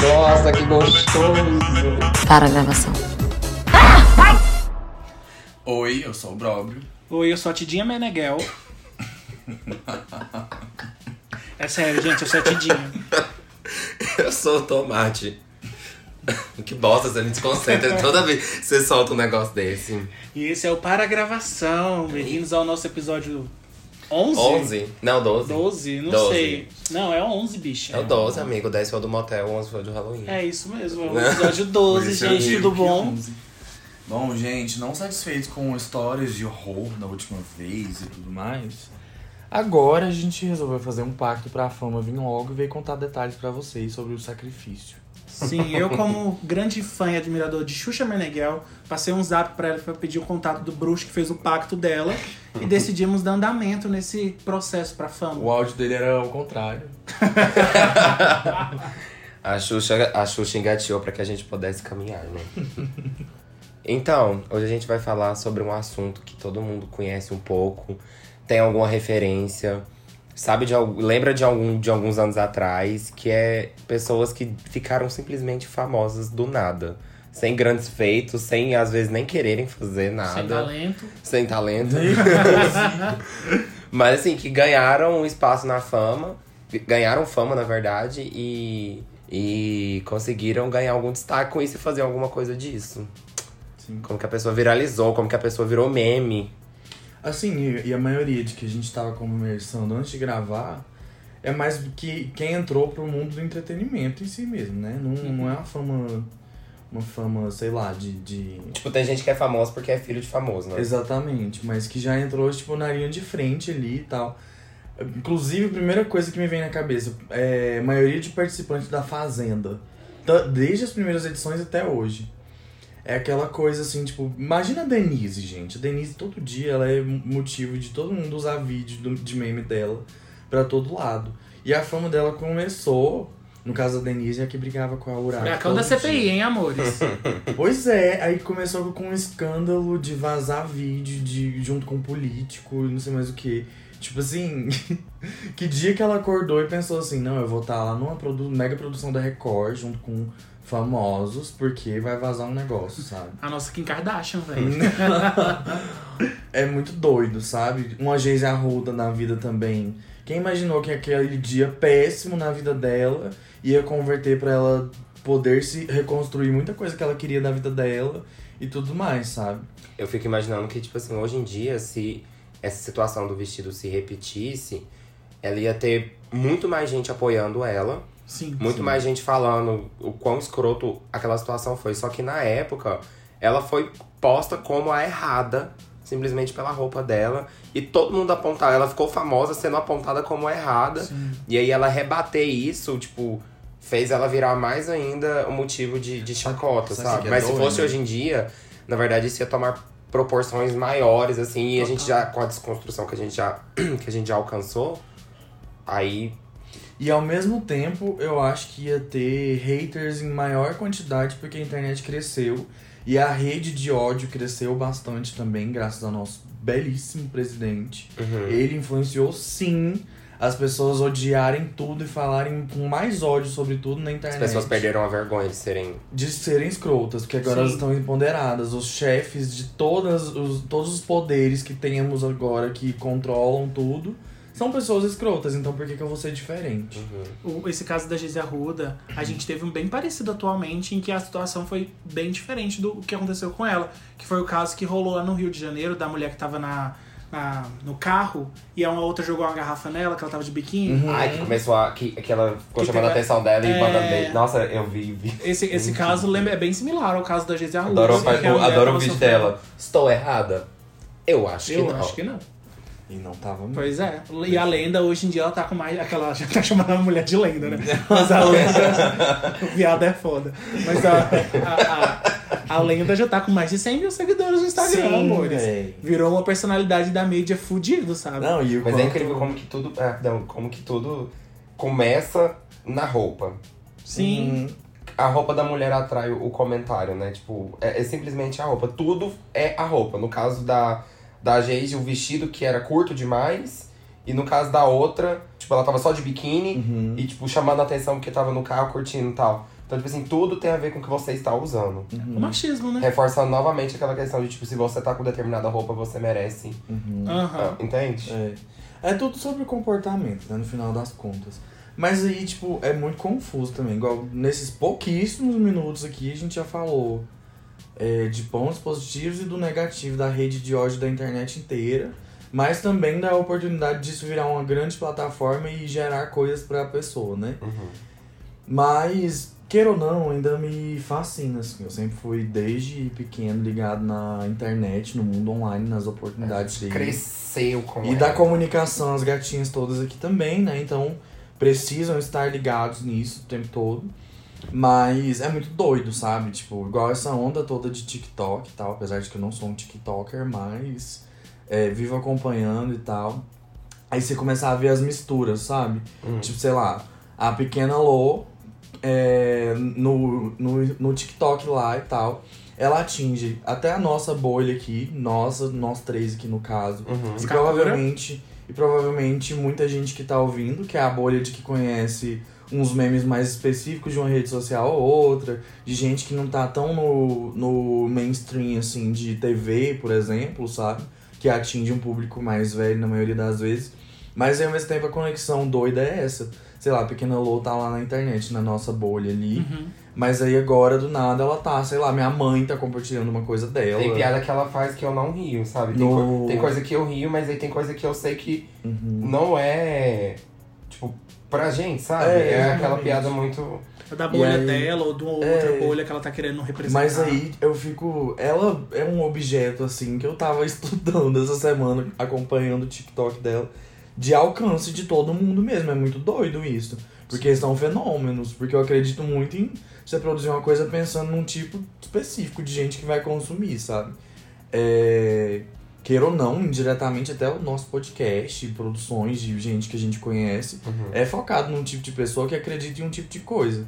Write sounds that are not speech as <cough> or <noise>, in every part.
Nossa, que gostoso! Para a gravação. Oi, eu sou o Bróbio. Oi, eu sou a Tidinha Meneghel. É sério, gente, eu sou a Tidinha. Eu sou o Tomate. Que bosta, você me desconcentra toda vez que você solta um negócio desse. E esse é o Para a Gravação. Bem-vindos ao nosso episódio 11? 11? Não, 12. 12, não 12. sei. Não, é 11, bicho. É o 12, amigo. 10 foi o do motel, 11 foi o do Halloween. É isso mesmo, é o episódio 12, Por isso eu gente, tudo bom? 11. Bom, gente, não satisfeitos com histórias de horror da última vez e tudo mais. Agora a gente resolveu fazer um pacto pra fama vir logo e veio contar detalhes pra vocês sobre o sacrifício. Sim, eu como grande fã e admirador de Xuxa Meneghel, passei um zap pra ela pra pedir o contato do bruxo que fez o pacto dela e decidimos dar andamento nesse processo pra fama. O áudio dele era ao contrário. <laughs> A Xuxa, a Xuxa engateou pra que a gente pudesse caminhar, né? então, hoje a gente vai falar sobre um assunto que todo mundo conhece um pouco, tem alguma referência, sabe de lembra de algum de alguns anos atrás, que é pessoas que ficaram simplesmente famosas do nada. Sem grandes feitos, sem às vezes nem quererem fazer nada. Sem talento. Sem talento. <laughs> Mas assim, que ganharam um espaço na fama, ganharam fama, na verdade, e, e conseguiram ganhar algum destaque com isso e fazer alguma coisa disso. Sim. Como que a pessoa viralizou, como que a pessoa virou meme. Assim, e, e a maioria de que a gente tava conversando antes de gravar é mais que quem entrou pro mundo do entretenimento em si mesmo, né? Não, não é uma fama. Uma fama, sei lá, de. de... Tipo, tem gente que é famosa porque é filho de famoso, né? Exatamente, mas que já entrou, tipo, na linha de frente ali e tal. Inclusive, a primeira coisa que me vem na cabeça é a maioria de participantes da Fazenda. Desde as primeiras edições até hoje. É aquela coisa assim, tipo, imagina a Denise, gente. A Denise todo dia ela é motivo de todo mundo usar vídeo de meme dela pra todo lado. E a fama dela começou, no caso da Denise, é a que brigava com a Uraka. Furacão da CPI, dia. hein, amores? <laughs> Pois é, aí começou com um escândalo de vazar vídeo de, junto com político e não sei mais o que. Tipo assim, <laughs> que dia que ela acordou e pensou assim, não, eu vou estar lá numa produ mega produção da Record junto com famosos, porque vai vazar um negócio, sabe? A nossa Kim Kardashian, velho. <laughs> é muito doido, sabe? Uma Geise Arruda na vida também. Quem imaginou que aquele dia péssimo na vida dela ia converter pra ela poder se reconstruir muita coisa que ela queria da vida dela e tudo mais, sabe? Eu fico imaginando que, tipo assim, hoje em dia, se essa situação do vestido se repetisse, ela ia ter muito mais gente apoiando ela. Sim. Muito mais gente falando o quão escroto aquela situação foi. Só que na época, ela foi posta como a errada, simplesmente pela roupa dela. E todo mundo apontava. Ela ficou famosa sendo apontada como a errada. E aí ela rebater isso, tipo, fez ela virar mais ainda um motivo de, de chacota, Sabe sabe? é Mas se doido? fosse hoje em dia, na verdade, isso ia tomar proporções maiores, assim, e a gente Total. já, com a desconstrução que a gente já, <clears throat> que a gente já alcançou, aí E ao mesmo tempo, eu acho que ia ter haters em maior quantidade porque a internet cresceu e a rede de ódio cresceu bastante também, graças ao nosso belíssimo presidente. Uhum. Ele influenciou sim as pessoas odiarem tudo e falarem com mais ódio sobre tudo na as internet. pessoas perderam a vergonha de serem De serem escrotas, porque agora Sim. elas estão empoderadas. Os chefes de todas os, todos os poderes que temos agora que controlam tudo são pessoas escrotas, então por que, que eu vou ser diferente? O- esse caso da Geise Arruda, a gente teve um bem parecido atualmente, em que a situação foi bem diferente do que aconteceu com ela. Que foi o caso que rolou lá no Rio de Janeiro, da mulher que tava na, na- no carro, e a uma outra jogou uma garrafa nela, que ela tava de biquíni. Ai, que começou a. Que, que ela ficou Que chamando a atenção dela e é. mandando beijo. Nossa, eu vi, vi. Esse, esse caso lembra, é bem similar ao caso da Geise Arruda. Adoro, assim, que o- adoro o vídeo dela. Estou errada? Eu acho que Eu não. acho que não. E não tava mesmo. Pois é. E a lenda, hoje em dia, ela tá com mais. Aquela. Já tá chamando a mulher de lenda, né? <laughs> Mas a lenda. o viado é foda. Mas a, a, a, a lenda já tá com mais de 100 mil seguidores no Instagram, Sim, amores. véi. Virou uma personalidade da mídia fudido, sabe? Não, e o Mas é quanto- incrível como que tudo. É, não, como que tudo começa na roupa. Sim. Uhum. A roupa da mulher atrai o comentário, né? Tipo, é, é simplesmente a roupa. Tudo é a roupa. No caso da, da Geise, o vestido que era curto demais E no caso da outra, tipo, ela tava só de biquíni Uhum. e, tipo, chamando a atenção porque tava no carro curtindo e tal. Então, tipo assim, tudo tem a ver com o que você está usando. Uhum. O machismo, né? Reforçando novamente aquela questão de, tipo, se você tá com determinada roupa, você merece. Uhum. Ah, entende? É. é tudo sobre comportamento, né, no final das contas. Mas aí, tipo, é muito confuso também. Igual nesses pouquíssimos minutos aqui, a gente já falou é, de pontos positivos e do negativo da rede de ódio da internet inteira. Mas também da oportunidade disso virar uma grande plataforma e gerar coisas pra pessoa, né? Uhum. Mas, queira ou não, ainda me fascina, assim. Eu sempre fui, desde pequeno, ligado na internet, no mundo online, nas oportunidades dele. Cresceu com E ela. da comunicação, as gatinhas todas aqui também, né? Então, precisam estar ligados nisso o tempo todo. Mas é muito doido, sabe? Tipo, igual essa onda toda de TikTok e tal. Apesar de que eu não sou um TikToker, mas é, vivo acompanhando e tal. Aí você começa a ver as misturas, sabe? Hum. Tipo, sei lá, a pequena Lô é, no, no, no TikTok lá e tal. Ela atinge até a nossa bolha aqui, nossa, nós três aqui no caso. Uhum. E provavelmente, e provavelmente muita gente que tá ouvindo, que é a bolha de que conhece uns memes mais específicos de uma rede social ou outra, de gente que não tá tão no, no mainstream, assim, de TV, por exemplo, sabe? Que atinge um público mais velho na maioria das vezes. Mas ao mesmo tempo, a conexão doida é essa. Sei lá, a Pequena Lô tá lá na internet, na nossa bolha ali. Uhum. Mas aí agora, do nada, ela tá, sei lá, minha mãe tá compartilhando uma coisa dela. Tem piada que ela faz que eu não rio, sabe? Tem, No- co- tem coisa que eu rio, mas aí tem coisa que eu sei que Uhum. não é, pra gente, sabe? É, É, aquela piada muito. É da bolha aí- dela ou de uma outra É. bolha que ela tá querendo representar. Mas aí eu fico. Ela é um objeto, assim, que eu tava <laughs> estudando essa semana, acompanhando o TikTok dela, de alcance de todo mundo mesmo. É muito doido isso. Porque são fenômenos. Porque eu acredito muito em você produzir uma coisa pensando num tipo específico de gente que vai consumir, sabe? É. Queira ou não, indiretamente até o nosso podcast, produções de gente que a gente conhece, Uhum. é focado num tipo de pessoa que acredita em um tipo de coisa.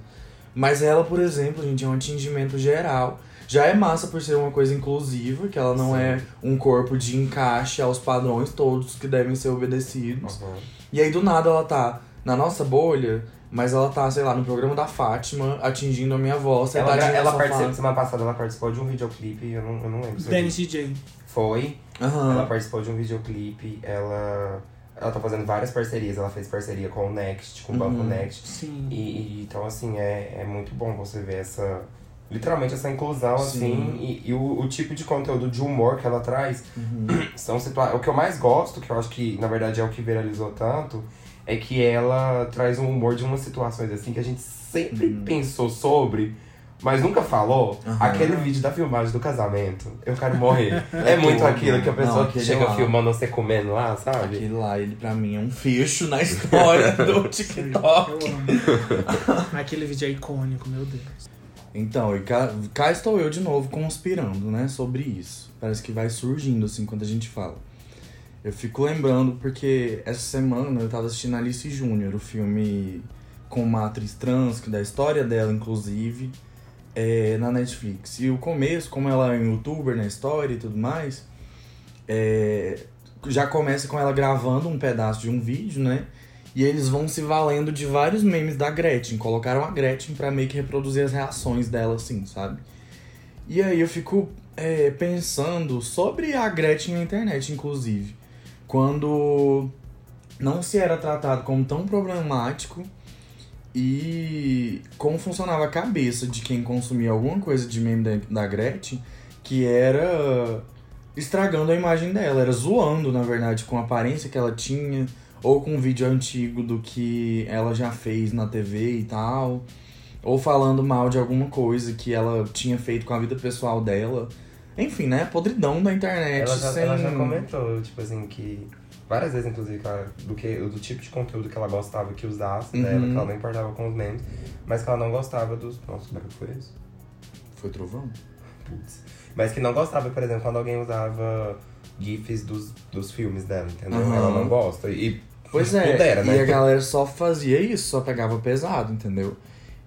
Mas ela, por exemplo, gente, é um atingimento geral. Já é massa por ser uma coisa inclusiva, que ela não Sim. é um corpo de encaixe aos padrões todos que devem ser obedecidos. Uhum. E aí do nada ela tá na nossa bolha, mas ela tá, sei lá, no programa da Fátima, atingindo a minha voz. Ela, ela sofá. participou, semana passada ela participou de um videoclipe, eu não, eu não lembro. Dennis. DJ. Foi. Aham. Ela participou de um videoclipe, ela. Ela tá fazendo várias parcerias, ela fez parceria com o Next, com o Banco Uhum. Next. Sim. E, e- então, assim, é, é muito bom você ver essa. Literalmente essa inclusão, Sim. assim, e, e o, o tipo de conteúdo de humor que ela traz Uhum. <clears throat> são situações. O que eu mais gosto, que eu acho que na verdade é o que viralizou tanto, é que ela traz um humor de umas situações assim que a gente sempre Uhum. pensou sobre, mas nunca falou. Aham. Aquele vídeo da filmagem do casamento, eu quero morrer. <laughs> é muito tudo. aquilo que a pessoa Não, que chega lá. filmando você comendo lá, sabe? Aquele lá, ele pra mim é um fecho na história <laughs> do TikTok. Aquele vídeo é icônico, meu Deus. Então, e cá, cá estou eu de novo conspirando, né, sobre isso. Parece que vai surgindo, assim, quando a gente fala. Eu fico lembrando porque essa semana eu tava assistindo Alice Júnior, o filme com uma atriz trans, que da história dela, inclusive, é, na Netflix. E o começo, como ela é um youtuber na história e tudo mais, é, já começa com ela gravando um pedaço de um vídeo, né? E eles vão se valendo de vários memes da Gretchen. Colocaram a Gretchen pra meio que reproduzir as reações dela, assim, sabe? E aí eu fico é, pensando sobre a Gretchen na internet, inclusive. Quando não se era tratado como tão problemático e como funcionava a cabeça de quem consumia alguma coisa de meme da, da Gretchen, que era estragando a imagem dela, era zoando, na verdade, com a aparência que ela tinha, ou com um vídeo antigo do que ela já fez na TV e tal, ou falando mal de alguma coisa que ela tinha feito com a vida pessoal dela. Enfim, né? Podridão da internet. Ela já, sem... ela já comentou, tipo assim, que várias vezes, inclusive, ela- do, que, do tipo de conteúdo que ela gostava que usasse Uhum. dela, que ela não importava com os memes, mas que ela não gostava dos. Nossa, como é que foi isso? Foi trovão? Putz. Mas que não gostava, por exemplo, quando alguém usava GIFs dos, dos filmes dela, entendeu? Aham. Ela não gosta. E Pois é, pudera, né? e a galera só fazia isso, só pegava pesado, entendeu?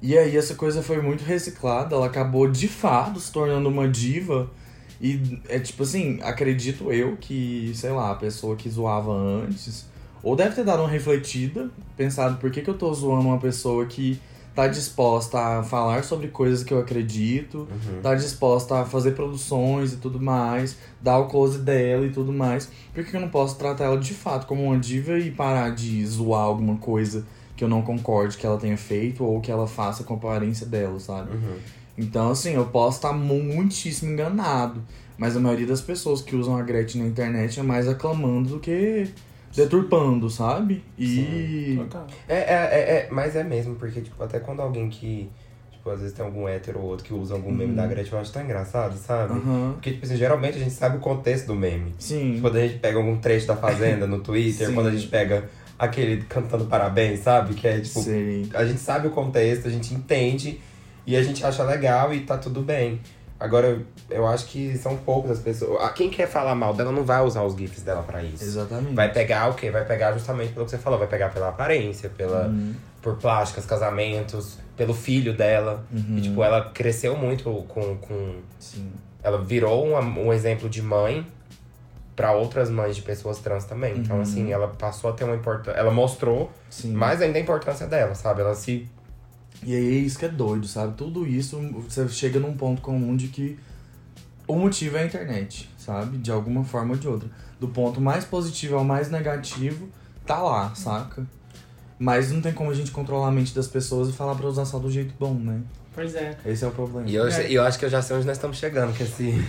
E aí essa coisa foi muito reciclada, ela acabou de fato se tornando uma diva. E é tipo assim, acredito eu que, sei lá, a pessoa que zoava antes, ou deve ter dado uma refletida, pensado por que, que eu tô zoando uma pessoa que tá disposta a falar sobre coisas que eu acredito, Uhum. tá disposta a fazer produções e tudo mais, dar o close dela e tudo mais. Por que eu não posso tratar ela de fato como uma diva e parar de zoar alguma coisa que eu não concorde que ela tenha feito ou que ela faça com a aparência dela, sabe? Uhum. Então, assim, eu posso estar muitíssimo enganado. Mas a maioria das pessoas que usam a Gretchen na internet é mais aclamando do que deturpando, sabe? E. Total. É, é, é, é, mas é mesmo, porque, tipo, até quando alguém que. Tipo, às vezes tem algum hétero ou outro que usa algum meme da Gretchen, eu acho tão engraçado, sabe? Aham. Porque, tipo assim, geralmente a gente sabe o contexto do meme. Sim. Quando a gente pega algum trecho da Fazenda no Twitter, <laughs> Sim. quando a gente pega aquele cantando parabéns, sabe? Que é, tipo, Sei. a gente sabe o contexto, a gente entende e a gente acha legal e tá tudo bem. Agora, eu acho que são poucas as pessoas. Ah, Quem quer falar mal dela não vai usar os GIFs dela pra isso. Exatamente. Vai pegar o quê? Vai pegar justamente pelo que você falou, vai pegar pela aparência, pela, Uhum. por plásticas, casamentos, pelo filho dela. Uhum. E, tipo, ela cresceu muito com. com Sim. ela virou uma- um exemplo de mãe pra outras mães de pessoas trans também. Então, Uhum. assim, ela passou a ter uma importância. Ela mostrou Sim. mais ainda a importância dela, sabe? Ela se. E aí é isso que é doido, sabe? Tudo isso você chega num ponto comum de que o motivo é a internet, sabe? De alguma forma ou de outra. Do ponto mais positivo ao mais negativo, tá lá, saca? Mas não tem como a gente controlar a mente das pessoas e falar pra usar só do jeito bom, né? Pois é. Esse é o problema. E eu, É. e eu acho que eu já sei onde nós estamos chegando, que esse.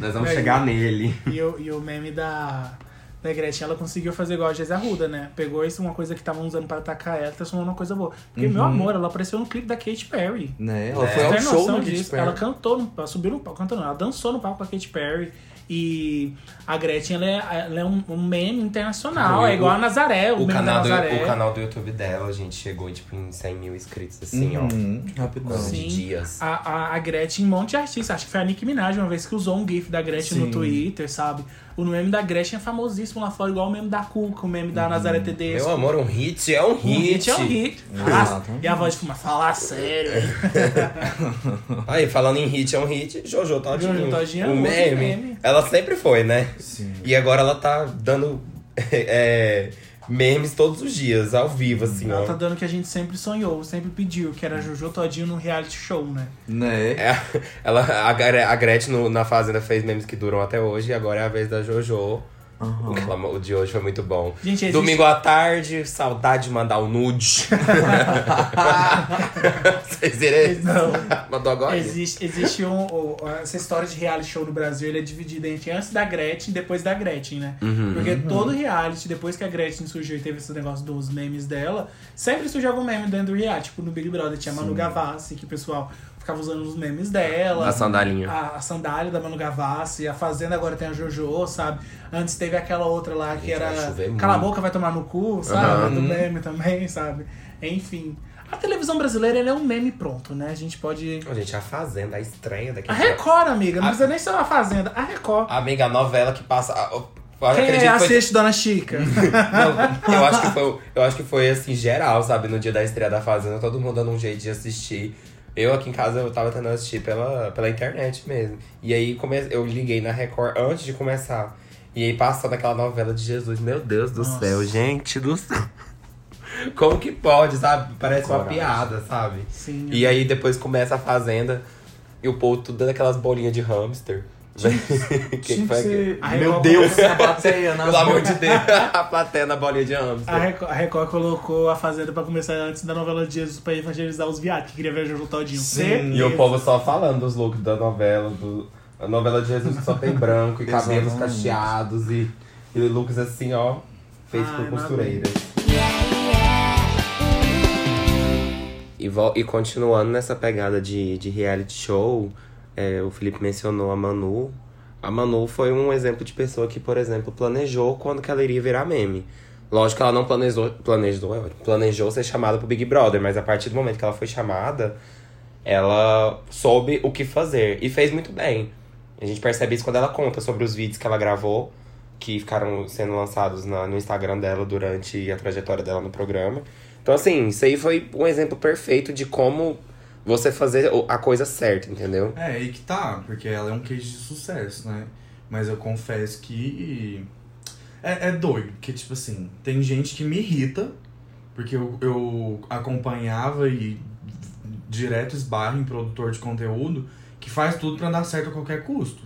nós vamos É. chegar nele. E o, e o meme da, da Gretchen, ela conseguiu fazer igual a Geisa Arruda, né? Pegou isso, uma coisa que estavam usando pra atacar ela, transformou numa coisa boa. Porque, meu Uhum. amor, ela apareceu no clipe da Katy Perry. Né? Ela É. foi ao show Katy disso? Perry. Ela cantou, ela subiu no palco, cantou não, ela dançou no palco com a Katy Perry. E a Gretchen, ela é, ela é um, um meme internacional, é igual a Nazaré, o, O meme canal, da do, Nazaré. o canal do YouTube dela, a gente chegou tipo, em 100 mil inscritos, assim, Uhum, ó. rapidão. Coisa de Sim. dias. A, a, a Gretchen, um monte de artistas. Acho que foi a Nicki Minaj uma vez que usou um GIF da Gretchen Sim. no Twitter, sabe? O meme da Gretchen é famosíssimo lá fora, igual o meme da Cuca, o meme da Nazaré Tedesco. Meu amor, um hit é um Um hit é um hit. Ah, e a voz de fuma, fala sério. <laughs> Aí, falando em hit é um hit, Jojo Todinho. Jojo Todinho é um outro meme. meme. Ela sempre foi, né? Sim. E agora ela tá dando <laughs> é, memes todos os dias, ao vivo, assim, Ela ó. tá dando o que a gente sempre sonhou, sempre pediu, que era Jojo Todinho no reality show, né? Né? É, <laughs> ela, a, Gre- a Gretchen no- na Fazenda fez memes que duram até hoje, e agora é a vez da Jojo. Que ela- o de hoje foi muito bom. Gente, existe- Domingo à tarde, saudade de mandar o nude. <laughs> Vocês viram? Não. Mandou agora? Existe, existe um, essa história de reality show no Brasil, ele é dividido entre antes da Gretchen e depois da Gretchen, né? Uhum. Porque todo reality, depois que a Gretchen surgiu e teve esse negócio dos memes dela, sempre surgiu algum meme dentro do reality. Tipo, no Big Brother tinha a Manu Gavassi, que o pessoal ficava usando os memes dela. A sandalinha. A, a sandália da Manu Gavassi, a Fazenda agora tem a Jojo, sabe? Antes teve aquela outra lá que era Cala a boca, vai tomar no cu, sabe? Aham. Do meme também, sabe? Enfim. A televisão brasileira ela é um meme pronto, né? A gente pode. Ô, gente, a Fazenda, a estranha daqui. A Record, amiga, não A- precisa nem ser uma fazenda. A Record. Amiga, a novela que passa. a- Eu, Quem acredito é que foi- assiste Dona Chica? <laughs> Não, eu acho que foi, eu acho que foi assim geral, sabe, no dia da estreia da Fazenda, todo mundo dando um jeito de assistir. Eu aqui em casa eu tava tentando assistir pela, pela internet mesmo. E aí come, eu liguei na Record antes de começar. E aí passando aquela novela de Jesus, meu Deus do Nossa. céu, gente do céu. Como que pode, sabe? Parece uma Coragem. piada, sabe? Sim. E aí depois começa a Fazenda e o povo tudo dando aquelas bolinhas de hamster. Que <laughs> que Tinha que foi ser... Meu Deus, a plateia <laughs> nas Pelo amor de Deus, <laughs> a plateia na bolinha de hamster. A Record, a Record colocou a Fazenda pra começar antes da novela de Jesus pra evangelizar os viados que queria ver Jojo Todinho. Sim. Certeza. E o povo só falando dos looks da novela, do, a novela de Jesus que só tem branco e cabelos cacheados e, e looks assim, ó, feitos por costureiras. E, e continuando nessa pegada de, de reality show, é, o Felipe mencionou a Manu. A Manu foi um exemplo de pessoa que, por exemplo, planejou quando que ela iria virar meme. Lógico que ela não planejou, planejou, é planejou ser chamada pro Big Brother, mas a partir do momento que ela foi chamada, ela soube o que fazer e fez muito bem. A gente percebe isso quando ela conta sobre os vídeos que ela gravou, que ficaram sendo lançados na- no Instagram dela durante a trajetória dela no programa. Então, assim, isso aí foi um exemplo perfeito de como você fazer a coisa certa, entendeu? É, aí que tá, porque ela é um case de sucesso, né? Mas eu confesso que É, é doido, porque, tipo assim, tem gente que me irrita, porque eu, eu acompanhava e direto esbarro em produtor de conteúdo que faz tudo pra dar certo a qualquer custo,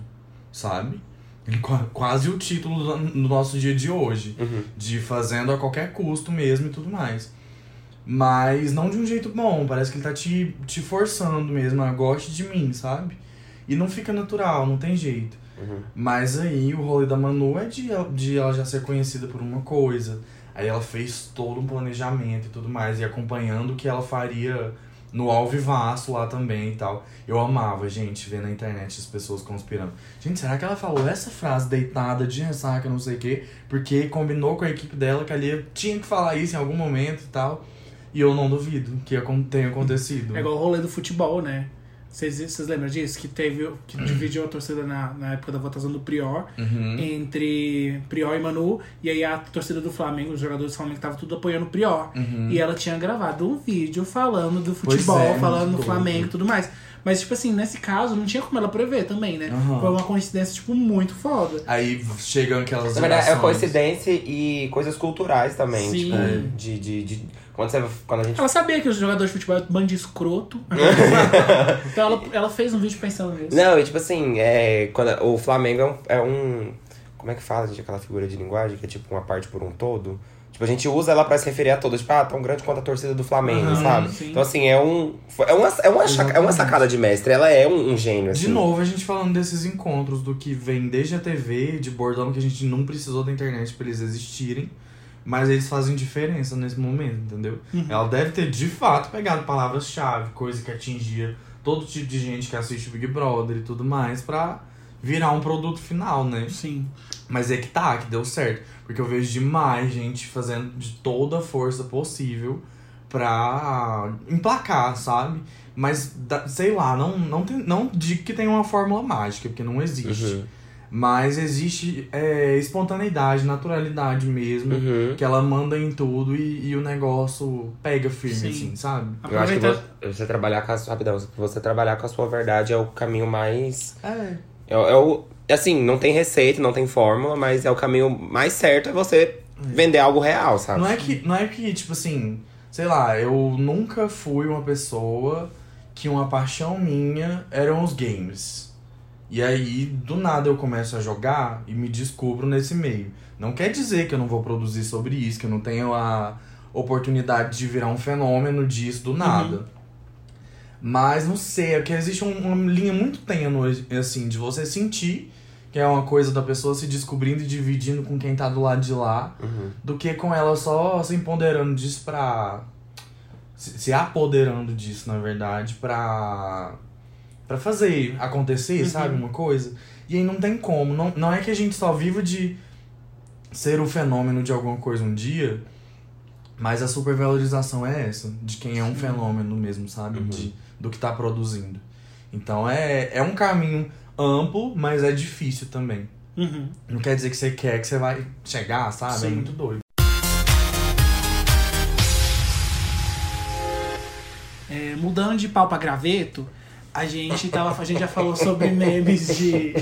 sabe? Ele qua- Quase o título do no nosso dia de hoje, Uhum. de fazendo a qualquer custo mesmo e tudo mais. Mas não de um jeito bom, parece que ele tá te, te forçando mesmo, a goste de mim, sabe? E não fica natural, não tem jeito. Uhum. Mas aí o rolê da Manu é de, ela- de ela já ser conhecida por uma coisa. Aí ela fez todo um planejamento e tudo mais, e acompanhando o que ela faria no Alvivaço lá também e tal. Eu amava, gente, ver na internet as pessoas conspirando. Gente, será que ela falou essa frase deitada de ressaca, não sei o quê, porque combinou com a equipe dela que ali tinha que falar isso em algum momento e tal. E eu não duvido que tenha acontecido. É igual o rolê do futebol, né? Vocês, lembram disso? Que teve. Que dividiu a torcida na, na época da votação do Prior Uhum. entre Prior e Manu. E aí a torcida do Flamengo, os jogadores do Flamengo estavam tudo apoiando o Prior. Uhum. E ela tinha gravado um vídeo falando do futebol, é, falando do. Flamengo e tudo mais. Mas, tipo assim, nesse caso, não tinha como ela prever também, né? Aham. Foi uma coincidência, tipo, muito foda. Aí chegam aquelas Na verdade, é coincidência e coisas culturais também. Sim. Tipo, É. de, de, de- Quando, você, quando a gente. Ela sabia que os jogadores de futebol eram um bando de escroto. <laughs> então ela, ela fez um vídeo pensando nisso. Não, e tipo assim, é, quando, o Flamengo é um, é um- Como é que fala, gente, aquela figura de linguagem que é tipo uma parte por um todo? Tipo, a gente usa ela pra se referir a todos. Tipo, ah, tão grande quanto a torcida do Flamengo, Aham, sabe? sim. Então, assim, é um. É uma, é, uma, chaca- é uma sacada de mestre. Ela é um, um gênio, assim. De novo, a gente falando desses encontros, do que vem desde a TV, de bordão que a gente não precisou da internet pra eles existirem, mas eles fazem diferença nesse momento, entendeu? Ela deve ter, de fato, pegado palavras-chave, coisa que atingia todo tipo de gente que assiste Big Brother e tudo mais, pra virar um produto final, né? Sim. Mas é que tá, que deu certo. Porque eu vejo demais gente fazendo de toda a força possível pra emplacar, sabe? Mas, sei lá, não, não, tem, não digo que tem uma fórmula mágica, porque não existe. Uhum. Mas existe é, espontaneidade, naturalidade mesmo, Uhum. que ela manda em tudo e, e o negócio pega firme, Sim. assim, sabe? Eu acho que você, você trabalhar com a sua. Rapidão, você trabalhar com a sua verdade é o caminho mais. É. É, é o. Assim, não tem receita, não tem fórmula, mas é o caminho mais certo é você vender algo real, sabe? Não é que, não é que, tipo assim, sei lá, eu nunca fui uma pessoa que uma paixão minha eram os games. E aí, do nada eu começo a jogar e me descubro nesse meio. Não quer dizer que eu não vou produzir sobre isso, que eu não tenho a oportunidade de virar um fenômeno disso do nada. Mas não sei, é que existe um- uma linha muito tênue, assim, de você sentir que é uma coisa da pessoa se descobrindo e dividindo com quem tá do lado de lá Uhum. do que com ela só se empoderando disso pra. se, se apoderando disso, na verdade, pra. Pra fazer acontecer, sabe? Uma coisa. E aí não tem como. Não, não é que a gente só viva de ser o fenômeno de alguma coisa um dia, mas a supervalorização é essa, de quem é um fenômeno mesmo, sabe? De, do que tá produzindo. Então é, é um caminho amplo, mas é difícil também. Uhum. Não quer dizer que você quer que você vai chegar, sabe? É Sim. muito doido. É, mudando de pau pra graveto, a gente, tava, a gente já falou sobre memes de.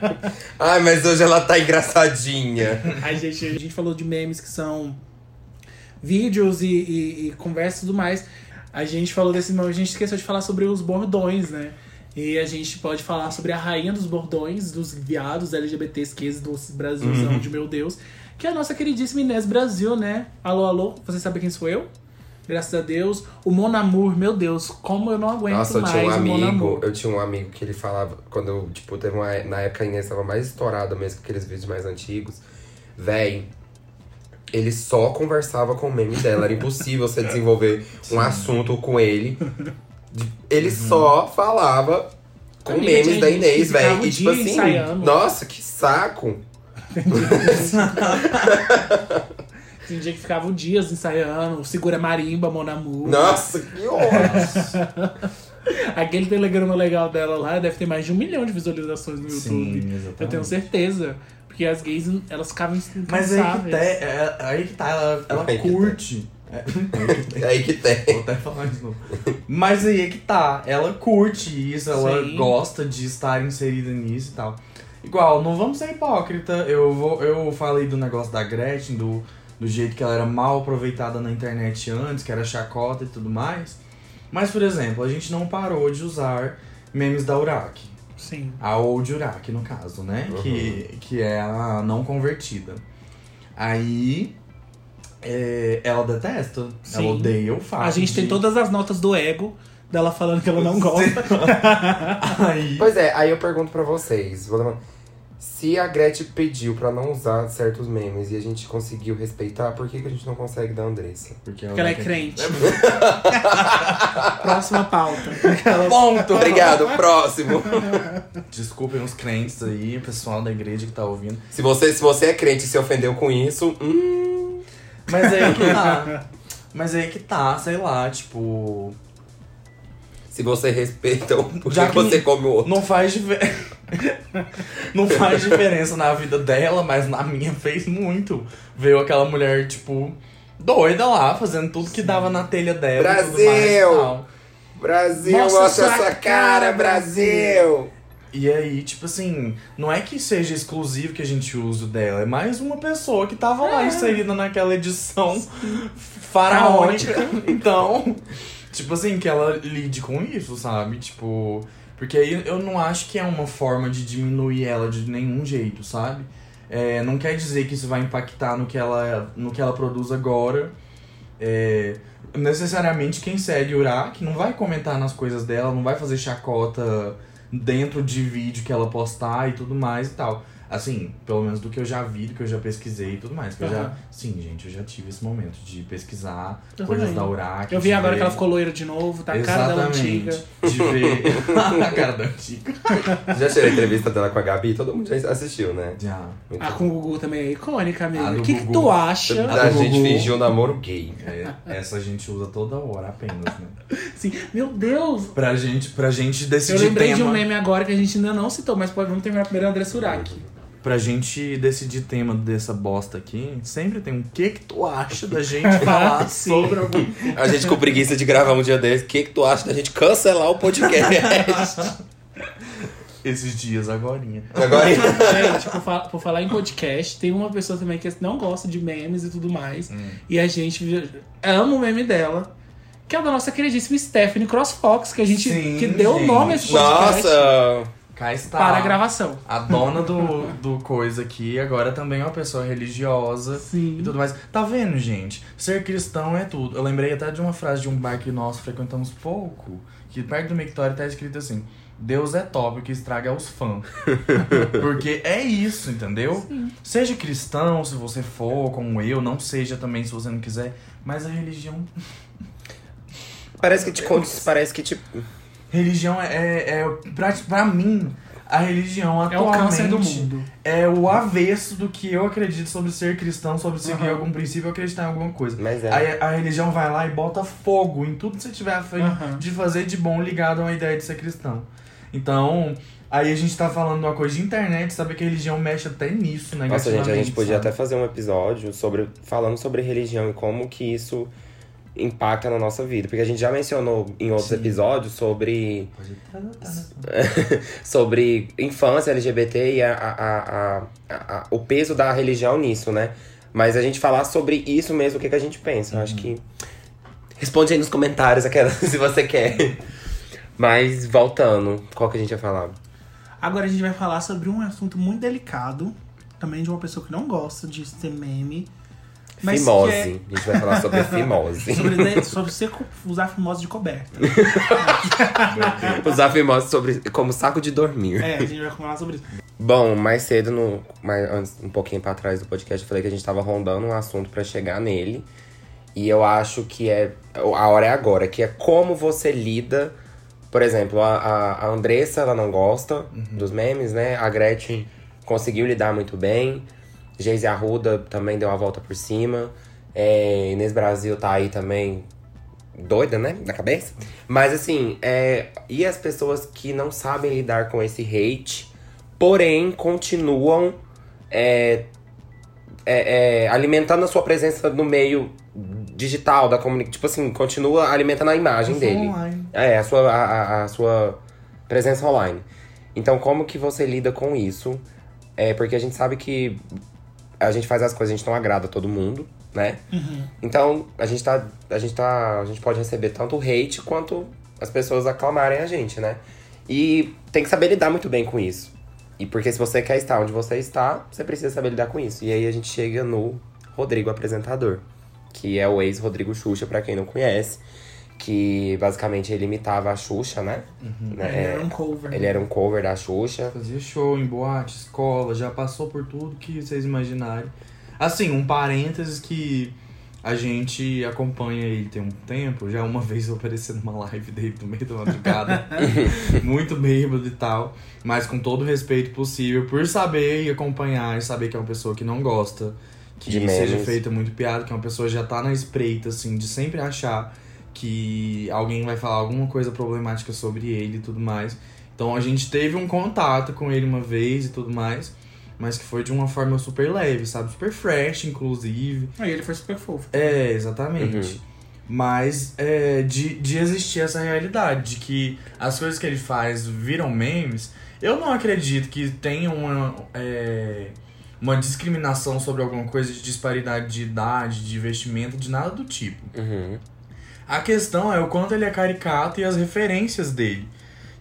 <laughs> Ai, mas hoje ela tá engraçadinha. A gente, a gente falou de memes que são vídeos e, e, e conversas e tudo mais. A gente falou desse meme, a gente esqueceu de falar sobre os bordões, né? E a gente pode falar sobre a rainha dos bordões, dos viados LGBTs, que do Brasilzão de meu Deus, que é a nossa queridíssima Inês Brasil, né? Alô, alô, você sabe quem sou eu? Graças a Deus. O Mon Amour, meu Deus, como eu não aguento Nossa, eu mais tinha um o Mon amigo, Amour. eu tinha um amigo que ele falava, quando eu, tipo, teve uma. Na época a Inês tava mais estourada mesmo com aqueles vídeos mais antigos. Véi, ele só conversava com o meme dela. Era impossível você desenvolver um assunto com ele. Ele só falava com Amiga, memes da Inês, velho. o E tipo assim, ensaiando. nossa, que saco. <laughs> <laughs> Tem dia que ficava dias ensaiando, segura marimba, Mon Amour. Nossa, que <laughs> ódio. Aquele telegrama legal dela lá deve ter mais de um milhão de visualizações no YouTube. exatamente. Eu tenho certeza. Porque as gays, elas ficavam Mas aí que, incansáveis. tá, é, aí que tá, ela, ela Aí que curte. É, É <laughs> aí que tem. Vou até falar de novo. Mas aí é que tá, ela curte isso, ela Sim. gosta de estar inserida nisso e tal. igual, não vamos ser hipócrita. Eu, vou, eu falei do negócio da Gretchen, do, do jeito que ela era mal aproveitada na internet antes, que era chacota e tudo mais. Mas, por exemplo, a gente não parou de usar memes da Uraki. Sim. A old Uraki, no caso, né? Uhum. Que, que é a não convertida. Aí. é, ela detesta. Sim. Ela odeia o fato. A gente tem de- todas as notas do ego dela falando que ela não <laughs> gosta. <laughs> Aí. Pois é, aí eu pergunto pra vocês. vou levar- Se a Gretchen pediu pra não usar certos memes e a gente conseguiu respeitar, por que, que a gente não consegue da Andressa? Porque Porque ela é crente. <laughs> Próxima pauta. Ponto! Obrigado, próximo. <laughs> Desculpem os crentes aí, o pessoal da igreja que tá ouvindo. Se você, se você é crente e se ofendeu com isso, hum, Mas aí que tá. <laughs> Mas aí que tá, sei lá, tipo. se você respeita Já que que você come o outro. Não faz diferença. Não faz diferença na vida dela, mas na minha fez muito. Veio aquela mulher, tipo, doida lá, fazendo tudo que dava na telha dela. e tudo mais e Brasil! Brasil, Mostra mostra sua cara, cara, Brasil! E aí, tipo assim, não é que seja exclusivo que a gente use dela, é mais uma pessoa que tava lá inserida naquela edição faraônica. Então, tipo assim, que ela lide com isso, sabe? Tipo. Porque aí eu não acho que é uma forma de diminuir ela de nenhum jeito, sabe? É, não quer dizer que isso vai impactar no que ela, no que ela produz agora. É, necessariamente quem segue Uraki não vai comentar nas coisas dela, não vai fazer chacota dentro de vídeo que ela postar e tudo mais e tal. Assim, pelo menos do que eu já vi, do que eu já pesquisei e tudo mais. Que eu já, sim, gente, eu já tive esse momento de pesquisar Eu coisas também. da Uraki. Eu vi agora ver- que ela ficou loira de novo, tá a cara Exatamente. antiga. De ver <laughs> a cara da antiga. Já tirei a entrevista dela com a Gabi, todo mundo já assistiu, né? Já. Muito A com o Gugu também é icônica, amigo. O que, que tu acha? A A gente Gugu. fingiu um namoro gay. É, essa a gente usa toda hora apenas, né? Assim, meu Deus! Pra gente, pra gente Eu decidir lembrei tema. de um meme agora que a gente ainda não citou, mas pode, vamos terminar primeiro André Surak. Pra gente decidir tema dessa bosta aqui, sempre tem um que que tu acha da gente <laughs> falar Sim. sobre algum. A gente com preguiça de gravar um dia desse. O que, que tu acha da gente cancelar o podcast? <laughs> Esses dias agorinha. Agora, Gente, por, fa- por falar em podcast, tem uma pessoa também que não gosta de memes e tudo mais. E a gente ama o meme dela. Que é da nossa queridíssima Stephanie CrossFox, que a gente Sim, que deu o nome a esse podcast nossa! Cá está. para a gravação. A dona do, do coisa aqui agora também é uma pessoa religiosa Sim. e tudo mais. Tá vendo, gente? Ser cristão é tudo. Eu lembrei até de uma frase de um bar que nós frequentamos pouco, que perto do Mictório tá escrito assim: Deus é top, o que estraga é os fãs. <laughs> Porque é isso, entendeu? Seja cristão se você for, como eu, não seja também se você não quiser, mas a religião. Parece que te <laughs> parece que te. Religião é. é pra, pra mim, a religião É atualmente. o câncer do mundo. é o avesso do que eu acredito sobre ser cristão, sobre seguir Aham. algum princípio acreditar em alguma coisa. Mas é. Aí a religião vai lá e bota fogo em tudo que você tiver a fim Aham. de fazer de bom ligado a uma ideia de ser cristão. Então, aí a gente tá falando de uma coisa de internet, sabe que a religião mexe até nisso, Nossa, negativamente. gente, a gente podia sabe? até fazer um episódio sobre falando sobre religião e como que isso impacta na nossa vida. Porque a gente já mencionou em outros Sim. episódios sobre, Pode- tá, <laughs> sobre infância LGBT e a, a, a- o peso da religião nisso, né? Mas a gente falar sobre isso mesmo, o que, que a gente pensa. Eu acho que. Responde aí nos comentários aquela, <laughs> se você quer. Mas voltando, qual que a gente ia falar? Agora a gente vai falar sobre um assunto muito delicado. Também de uma pessoa que não gosta de ser meme. Mas fimose. é- A gente vai falar sobre fimose. <laughs> Sobre, sobre ser, co- usar fimose de coberta. <laughs> Usar fimose sobre, como saco de dormir. É, a gente vai falar sobre isso. Bom, mais cedo, no, mais, antes, um pouquinho pra trás do podcast, eu falei que a gente tava rondando um assunto pra chegar nele. E eu acho que é. A hora é agora, que é como você lida. Por exemplo, a, a, a Andressa, ela não gosta dos memes, né? A Gretchen conseguiu lidar muito bem. Geise Arruda também deu a volta por cima. É, Inês Brasil tá aí também doida, né? Da cabeça. Mas assim, é, e as pessoas que não sabem lidar com esse hate, porém continuam é, é, é, alimentando a sua presença no meio digital da comunicação. Tipo assim, continua alimentando a imagem dele. online. É, a sua, a- a sua presença online. Então, como que você lida com isso? É porque a gente sabe que a gente faz as coisas, a gente não agrada todo mundo, né? Então, a gente tá. A gente tá. A gente pode receber tanto hate quanto as pessoas aclamarem a gente, né? E tem que saber lidar muito bem com isso. E porque se você quer estar onde você está, você precisa saber lidar com isso. E aí a gente chega no Rodrigo apresentador, que é o ex-Rodrigo Xuxa, pra quem não conhece. Que basicamente ele imitava a Xuxa, né? Né? Ele era um cover. Ele era um cover da Xuxa. Fazia show em boate, escola, já passou por tudo que vocês imaginarem. Assim, um parênteses que a gente acompanha ele tem um tempo. Já uma <laughs> vez eu apareci numa live dele no meio da madrugada. <laughs> muito bêbado e tal. Mas com todo o respeito possível, por saber e acompanhar e saber que é uma pessoa que não gosta. Que De seja feita muito piada, que é uma pessoa que já tá na espreita, assim, de sempre achar que alguém vai falar alguma coisa problemática sobre ele e tudo mais. Então a gente teve um contato com ele uma vez e tudo mais, mas que foi de uma forma super leve, sabe? Super fresh, inclusive. Aí ele foi super fofo. É, exatamente. Uhum. Mas é, de, de existir essa realidade, de que as coisas que ele faz viram memes, eu não acredito que tenha uma, é, uma discriminação sobre alguma coisa de disparidade de idade, de vestimenta, de nada do tipo. Uhum. A questão é o quanto ele é caricato e as referências dele.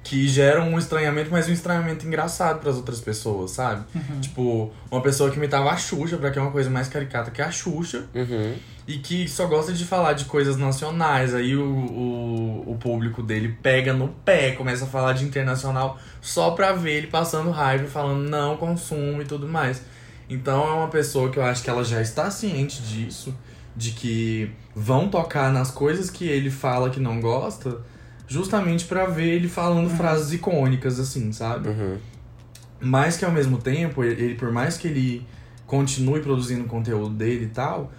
Que geram um estranhamento, mas um estranhamento engraçado pras outras pessoas, sabe? Tipo, uma pessoa que imitava a Xuxa, pra que é uma coisa mais caricata que a Xuxa, Uhum. e que só gosta de falar de coisas nacionais. Aí o, o, o público dele pega no pé, começa a falar de internacional só pra ver ele passando raiva e falando não consumo e tudo mais. Então é uma pessoa que eu acho que ela já está ciente disso, de que vão tocar nas coisas que ele fala que não gosta, justamente pra ver ele falando frases icônicas, assim, sabe? Uhum. Mas que ao mesmo tempo, ele, por mais que ele continue produzindo conteúdo dele e tal,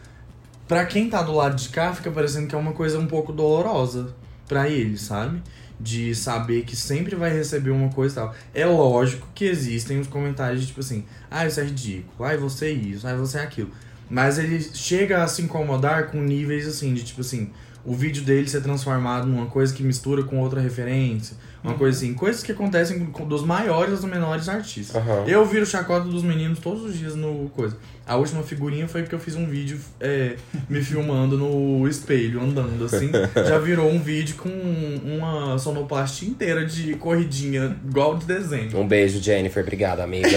pra quem tá do lado de cá, fica parecendo que é uma coisa um pouco dolorosa pra ele, sabe? De saber que sempre vai receber uma coisa e tal. É lógico que existem os comentários de tipo assim, ah, isso é ridículo, ah, você é isso, ah, você é aquilo. Mas ele chega a se incomodar com níveis assim, de tipo assim, o vídeo dele ser transformado numa coisa que mistura com outra referência, uma coisa assim, coisas que acontecem com dos maiores aos menores artistas. Aham. Eu viro chacota dos meninos todos os dias no coisa. A última figurinha foi porque eu fiz um vídeo é, me <laughs> filmando no espelho, andando assim. Já virou um vídeo com uma sonoplastia inteira de corridinha, igual de desenho. Um beijo, Jennifer. Obrigada, amiga.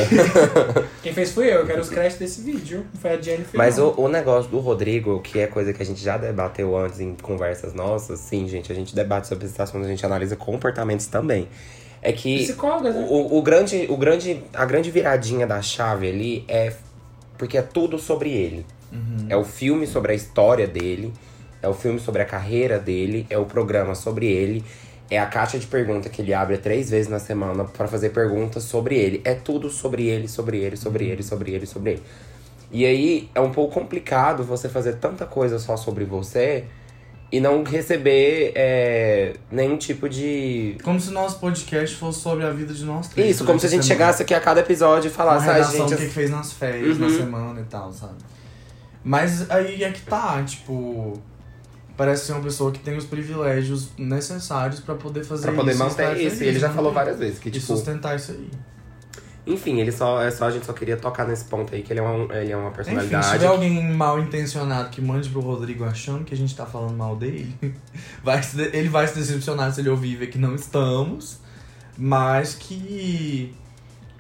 <laughs> Quem fez fui eu, eu quero os créditos desse vídeo. Não foi a Jennifer. Mas o, o negócio do Rodrigo, que é coisa que a gente já debateu antes em conversas nossas, sim, gente, a gente debate sobre esses assuntos, a gente analisa comportamentos também. É que Psicólogas, né? o, o grande, o grande, a grande viradinha da chave ali é porque é tudo sobre ele. É o filme sobre a história dele, é o filme sobre a carreira dele, é o programa sobre ele, é a caixa de pergunta que ele abre três vezes na semana pra fazer perguntas sobre ele. É tudo sobre ele, sobre ele, sobre ele, sobre ele, sobre ele. E aí é um pouco complicado você fazer tanta coisa só sobre você e não receber é, nenhum tipo de. Como se nosso podcast fosse sobre a vida de nós três. Isso, como se a gente semana. chegasse aqui a cada episódio e falasse, ah, redação gente. do que que fez nas férias, na Uhum. semana e tal, sabe? Mas aí é que tá, tipo. Parece ser uma pessoa que tem os privilégios necessários pra poder fazer Pra poder isso. e estar manter isso. E ele já né? falou várias vezes que, E tipo. sustentar isso aí. Enfim, ele só, é só. A gente só queria tocar nesse ponto aí, que ele é uma, ele é uma Enfim, personalidade. se tiver alguém mal intencionado que mande pro Rodrigo achando que a gente tá falando mal dele, <laughs> vai se de- ele vai se decepcionar se ele ouvir ver que não estamos, mas que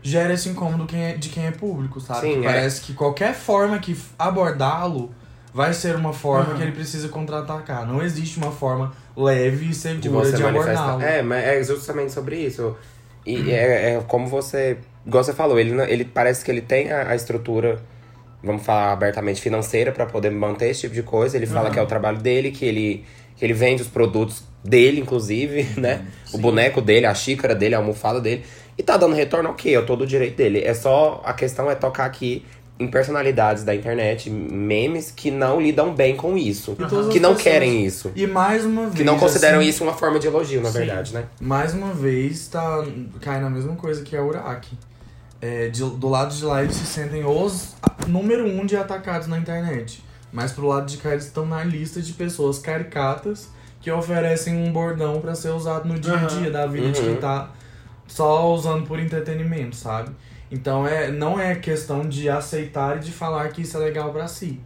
gera esse incômodo é- de quem é público, sabe? Sim, Que é. Parece que qualquer forma que abordá-lo vai ser uma forma Aham. que ele precisa contra-atacar. Não existe uma forma leve e de segura de, manifestar. abordá-lo. É, mas é justamente sobre isso. E é, é como você. Igual você falou, ele, ele parece que ele tem a, a estrutura, vamos falar abertamente, financeira pra poder manter esse tipo de coisa. Ele fala Aham. que é o trabalho dele, que ele, que ele vende os produtos dele, inclusive, né? O boneco dele, a xícara dele, a almofada dele. E tá dando retorno, ok, é todo o direito dele. É só. A questão é tocar aqui em personalidades da internet, memes que não lidam bem com isso. Todas Que não pessoas- querem isso. E mais uma vez. Que não consideram assim, isso uma forma de elogio, na Sim. verdade, né? mais uma vez tá, cai na mesma coisa que a Uraki. É, de- do lado de lá eles se sentem os número um de atacados na internet. Mas pro lado de cá eles estão na lista de pessoas caricatas que oferecem um bordão pra ser usado no dia a dia da vida de quem Uhum. tá só usando por entretenimento, sabe? Então é, não é questão de aceitar e de falar que isso é legal pra si.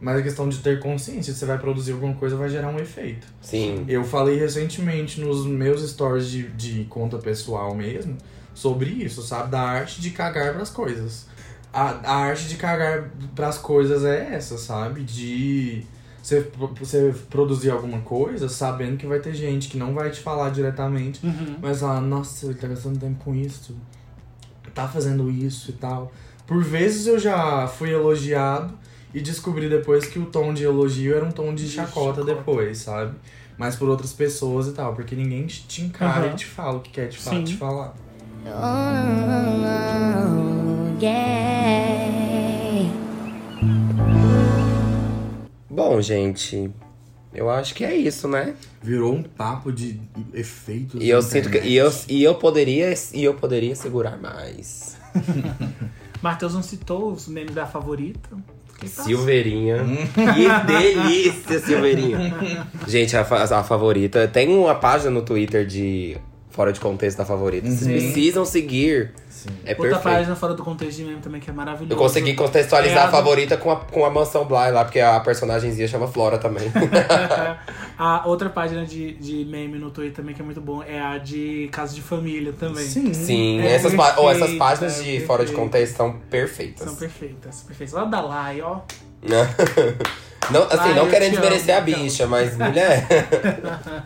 Mas é questão de ter consciência. Se você vai produzir alguma coisa, vai gerar um efeito. Sim. Eu falei recentemente nos meus stories de, de conta pessoal mesmo sobre isso, sabe? Da arte de cagar pras coisas. A, a arte de cagar pras coisas é essa, sabe? De você, você produzir alguma coisa sabendo que vai ter gente que não vai te falar diretamente, Uhum. mas falar, nossa, ele tá gastando tempo com isso, tá fazendo isso e tal. Por vezes eu já fui elogiado e descobri depois que o tom de elogio era um tom de, De chacota, chacota. depois, sabe? Mas por outras pessoas e tal, porque ninguém te encara Aham. e te fala o que quer te, te falar. Bom, gente, eu acho que é isso, né? Virou um papo de efeitos. E eu sinto que. E eu, e eu poderia. E eu poderia segurar mais. <laughs> Matheus não citou os memes da favorita. Que tá- Silveirinha. que delícia, Silveirinha. Gente, a, a favorita. Tem uma página no Twitter de. Fora de contexto da favorita. Vocês precisam seguir. Sim. É Outra perfeito. página fora do contexto de meme também que é maravilhoso. Eu consegui contextualizar É a a do- favorita com a, com a mansão Bly lá, porque a personagemzinha chama Flora também. <laughs> a outra página de, de meme no Twitter também que é muito bom é a de Casa de Família também. Sim. Sim, É essas, ou essas perfeita, páginas é de fora de perfeita. contexto são perfeitas. São perfeitas, perfeitas. Lá da Lai, ó. <laughs> não, assim, Ai, não querendo desmerecer amo, a então. bicha, mas <laughs> mulher.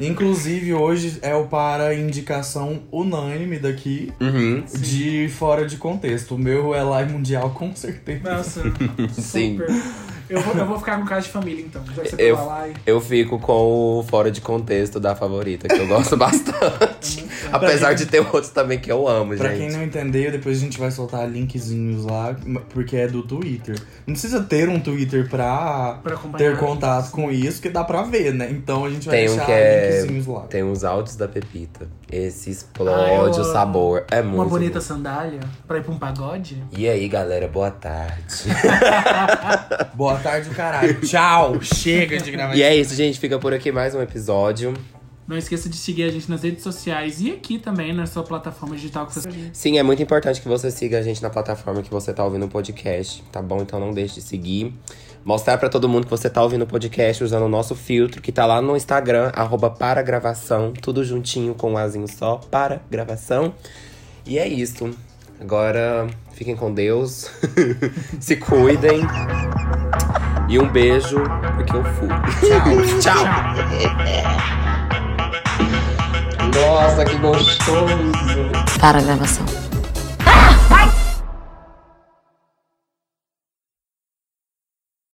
Inclusive, hoje é o para indicação unânime daqui Uhum. de fora de contexto. O meu é live mundial, com certeza. Nossa, <laughs> Sim. super. Eu vou, eu vou ficar com Casa de Família então. Já que você Eu- a Lai. Eu fico com o fora de contexto da favorita, que eu gosto <laughs> bastante. Apesar de ter outros também que eu amo, Pra gente. quem não entendeu, depois a gente vai soltar linkzinhos lá, porque é do Twitter. Não precisa ter um Twitter pra, Pra ter contato com isso, que dá pra ver, né? Então a gente vai Tem um deixar que é. linkzinhos lá. Tem uns áudios da Pepita. Esse Ah, explode o sabor. É muito. Uma bonita bom. sandália pra ir pra um pagode. E aí, galera, boa tarde. <laughs> Boa tarde, o caralho. Tchau! Chega de gravar e é isso, gente. Fica por aqui mais um episódio. Não esqueça de seguir a gente nas redes sociais e aqui também na sua plataforma digital que você Sim, é muito importante que você siga a gente na plataforma que você tá ouvindo o podcast, tá bom? Então não deixe de seguir. Mostrar pra todo mundo que você tá ouvindo o podcast usando o nosso filtro, que tá lá no Instagram, arroba para gravação, tudo juntinho com um azinho só, para gravação. E é isso. Agora, fiquem com Deus, <laughs> se cuidem. E um beijo, porque eu fui. Tchau. <laughs> Tchau. Nossa, que gostoso. Para a gravação.